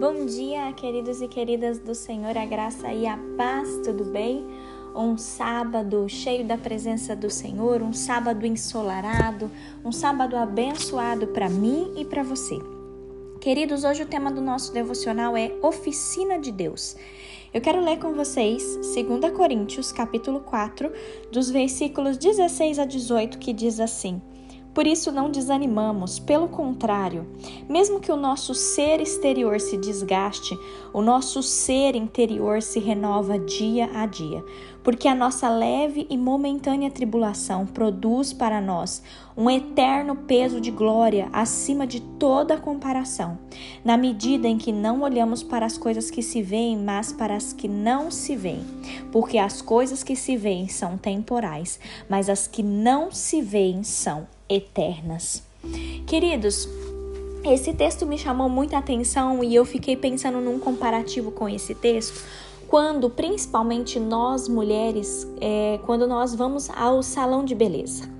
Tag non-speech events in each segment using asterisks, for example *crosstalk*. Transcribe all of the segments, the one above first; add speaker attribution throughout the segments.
Speaker 1: Bom dia, queridos e queridas do Senhor, a graça e a paz, tudo bem? Um sábado cheio da presença do Senhor, um sábado ensolarado, um sábado abençoado para mim e para você. Queridos, hoje o tema do nosso devocional é Oficina de Deus. Eu quero ler com vocês 2 Coríntios, capítulo 4, dos versículos 16 a 18, que diz assim: por isso não desanimamos, pelo contrário, mesmo que o nosso ser exterior se desgaste, o nosso ser interior se renova dia a dia, porque a nossa leve e momentânea tribulação produz para nós um eterno peso de glória acima de toda comparação, na medida em que não olhamos para as coisas que se veem, mas para as que não se veem, porque as coisas que se veem são temporais, mas as que não se veem são eternas. Queridos, esse texto me chamou muita atenção e eu fiquei pensando num comparativo com esse texto, quando principalmente nós mulheres, é, quando nós vamos ao salão de beleza.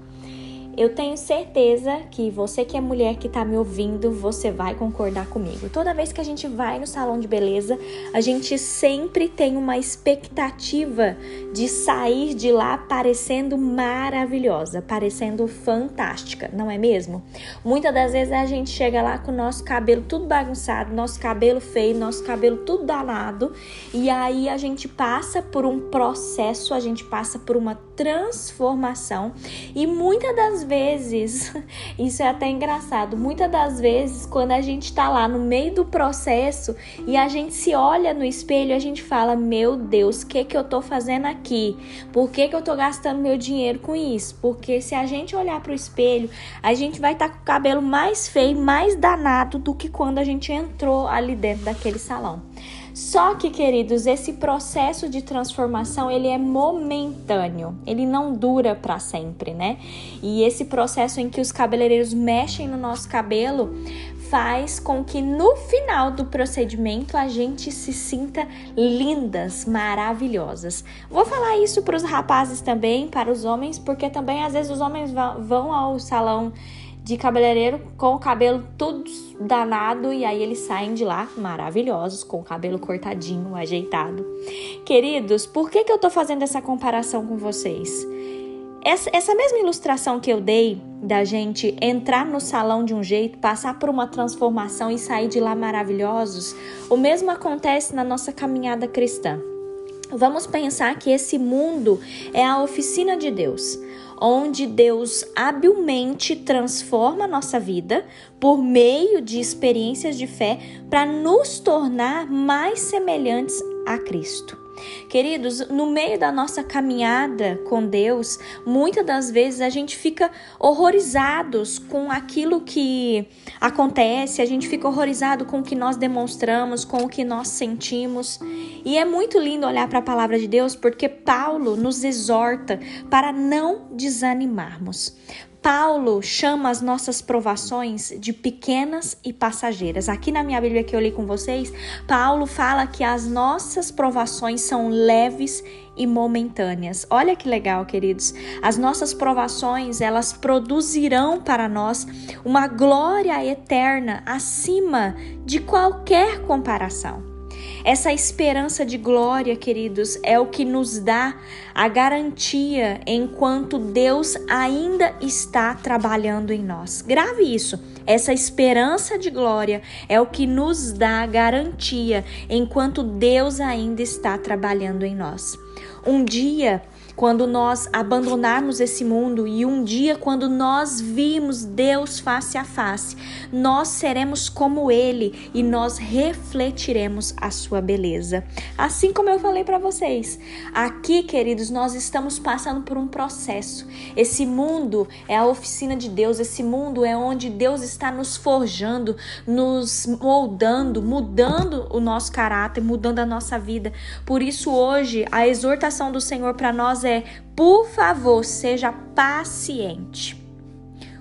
Speaker 1: Eu tenho certeza que você que é mulher que está me ouvindo, você vai concordar comigo. Toda vez que a gente vai no salão de beleza, a gente sempre tem uma expectativa de sair de lá parecendo maravilhosa, parecendo fantástica, não é mesmo? Muitas das vezes a gente chega lá com o nosso cabelo tudo bagunçado, nosso cabelo feio, nosso cabelo tudo danado, e aí a gente passa por um processo, a gente passa por uma transformação e muitas das vezes, *laughs* isso é até engraçado, muitas das vezes quando a gente tá lá no meio do processo e a gente se olha no espelho, a gente fala: "Meu Deus, o que que eu tô fazendo aqui? Por que que eu tô gastando meu dinheiro com isso?" Porque se a gente olhar pro espelho, a gente vai estar tá com o cabelo mais feio, mais danado do que quando a gente entrou ali dentro daquele salão. Só que, queridos, esse processo de transformação ele é momentâneo, ele não dura para sempre, né? E esse processo em que os cabeleireiros mexem no nosso cabelo faz com que no final do procedimento a gente se sinta lindas, maravilhosas. Vou falar isso para os rapazes também, para os homens, porque também às vezes os homens vão ao salão de cabeleireiro com o cabelo tudo danado e aí eles saem de lá maravilhosos, com o cabelo cortadinho, ajeitado. Queridos, por que, que eu tô fazendo essa comparação com vocês? Essa, essa mesma ilustração que eu dei da gente entrar no salão de um jeito, passar por uma transformação e sair de lá maravilhosos, o mesmo acontece na nossa caminhada cristã. Vamos pensar que esse mundo é a oficina de Deus onde Deus habilmente transforma a nossa vida por meio de experiências de fé para nos tornar mais semelhantes a Cristo. Queridos, no meio da nossa caminhada com Deus, muitas das vezes a gente fica horrorizados com aquilo que acontece, a gente fica horrorizado com o que nós demonstramos, com o que nós sentimos. E é muito lindo olhar para a palavra de Deus porque Paulo nos exorta para não desanimarmos. Paulo chama as nossas provações de pequenas e passageiras. Aqui na minha Bíblia que eu li com vocês, Paulo fala que as nossas provações são leves e momentâneas. Olha que legal, queridos. As nossas provações, elas produzirão para nós uma glória eterna acima de qualquer comparação. Essa esperança de glória, queridos, é o que nos dá a garantia enquanto Deus ainda está trabalhando em nós. Grave isso. Essa esperança de glória é o que nos dá garantia enquanto Deus ainda está trabalhando em nós. Um dia quando nós abandonarmos esse mundo e um dia quando nós vimos Deus face a face, nós seremos como ele e nós refletiremos a sua beleza. Assim como eu falei para vocês, aqui, queridos, nós estamos passando por um processo. Esse mundo é a oficina de Deus, esse mundo é onde Deus está nos forjando, nos moldando, mudando o nosso caráter, mudando a nossa vida. Por isso hoje a exortação do Senhor para nós é é: por favor, seja paciente.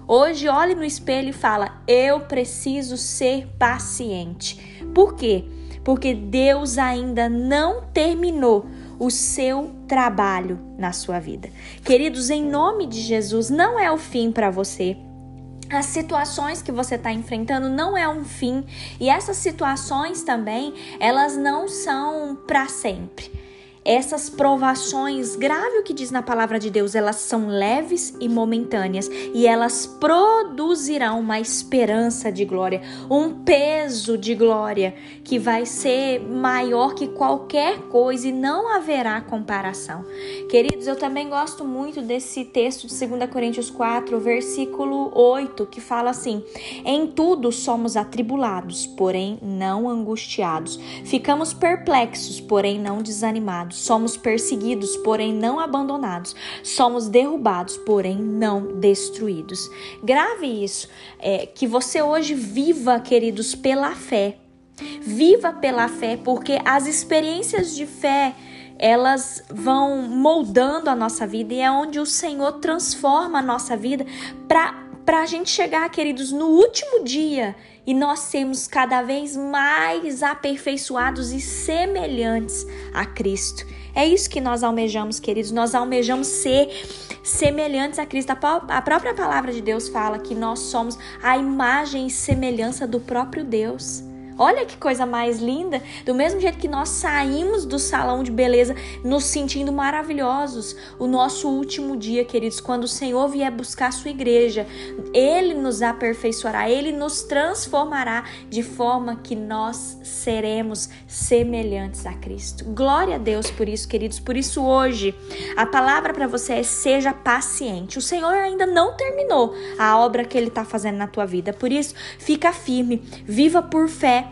Speaker 1: Hoje, olhe no espelho e fala: eu preciso ser paciente. Por quê? Porque Deus ainda não terminou o seu trabalho na sua vida. Queridos, em nome de Jesus, não é o fim para você. as situações que você está enfrentando não é um fim e essas situações também elas não são para sempre essas provações, grave o que diz na palavra de Deus, elas são leves e momentâneas e elas produzirão uma esperança de glória, um peso de glória que vai ser maior que qualquer coisa e não haverá comparação. Queridos, eu também gosto muito desse texto de 2 Coríntios 4, versículo 8, que fala assim: Em tudo somos atribulados, porém não angustiados. Ficamos perplexos, porém não desanimados Somos perseguidos, porém não abandonados. Somos derrubados, porém não destruídos. Grave isso. É, que você hoje viva, queridos, pela fé. Viva pela fé, porque as experiências de fé elas vão moldando a nossa vida e é onde o Senhor transforma a nossa vida para para a gente chegar, queridos, no último dia e nós sermos cada vez mais aperfeiçoados e semelhantes a Cristo. É isso que nós almejamos, queridos. Nós almejamos ser semelhantes a Cristo. A própria palavra de Deus fala que nós somos a imagem e semelhança do próprio Deus. Olha que coisa mais linda! Do mesmo jeito que nós saímos do salão de beleza nos sentindo maravilhosos, o nosso último dia, queridos, quando o Senhor vier buscar a sua igreja, ele nos aperfeiçoará, ele nos transformará de forma que nós seremos semelhantes a Cristo. Glória a Deus por isso, queridos. Por isso hoje a palavra para você é seja paciente. O Senhor ainda não terminou a obra que ele está fazendo na tua vida. Por isso, fica firme, viva por fé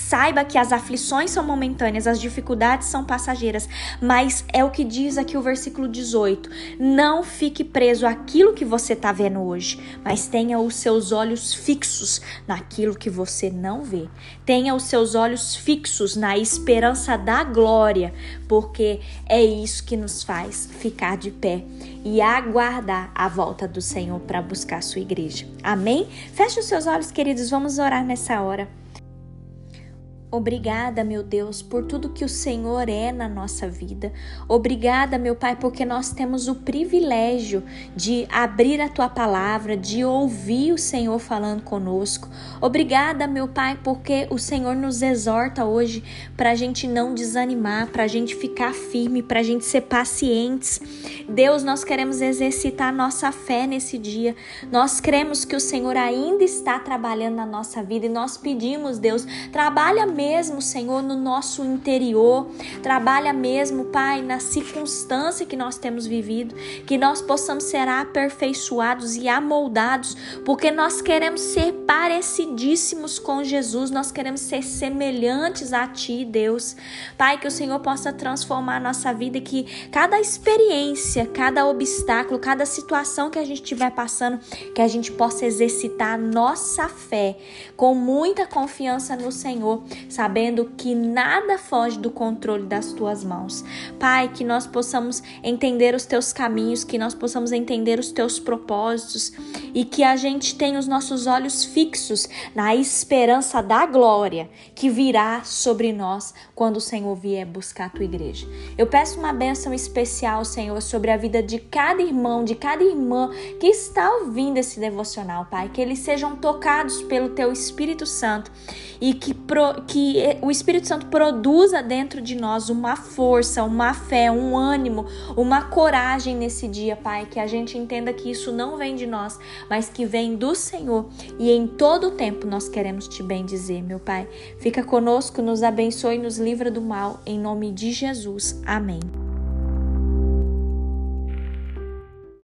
Speaker 1: Saiba que as aflições são momentâneas, as dificuldades são passageiras, mas é o que diz aqui o versículo 18: não fique preso àquilo que você está vendo hoje, mas tenha os seus olhos fixos naquilo que você não vê. Tenha os seus olhos fixos na esperança da glória, porque é isso que nos faz ficar de pé e aguardar a volta do Senhor para buscar a sua igreja. Amém? Feche os seus olhos, queridos, vamos orar nessa hora. Obrigada, meu Deus, por tudo que o Senhor é na nossa vida. Obrigada, meu Pai, porque nós temos o privilégio de abrir a tua palavra, de ouvir o Senhor falando conosco. Obrigada, meu Pai, porque o Senhor nos exorta hoje para a gente não desanimar, para a gente ficar firme, para a gente ser pacientes. Deus, nós queremos exercitar nossa fé nesse dia. Nós cremos que o Senhor ainda está trabalhando na nossa vida e nós pedimos, Deus, trabalha mesmo, Senhor, no nosso interior. Trabalha mesmo, Pai, na circunstância que nós temos vivido, que nós possamos ser aperfeiçoados e amoldados, porque nós queremos ser parecidíssimos com Jesus, nós queremos ser semelhantes a Ti, Deus. Pai, que o Senhor possa transformar a nossa vida, que cada experiência, cada obstáculo, cada situação que a gente estiver passando, que a gente possa exercitar nossa fé com muita confiança no Senhor, sabendo que nada foge do controle das tuas mãos. Pai, que nós possamos entender os teus caminhos, que nós possamos entender os teus propósitos e que a gente tenha os nossos olhos fixos na esperança da glória que virá sobre nós quando o Senhor vier buscar a tua igreja. Eu peço uma bênção especial, Senhor, sobre a vida de cada irmão, de cada irmã que está ouvindo esse devocional, Pai, que eles sejam tocados pelo teu Espírito Santo e que, pro, que o Espírito Santo produza dentro de nós uma força, uma fé, um ânimo, uma coragem nesse dia, Pai. Que a gente entenda que isso não vem de nós, mas que vem do Senhor e em todo o tempo nós queremos te bem dizer, meu Pai. Fica conosco, nos abençoe e nos livra do mal, em nome de Jesus. Amém.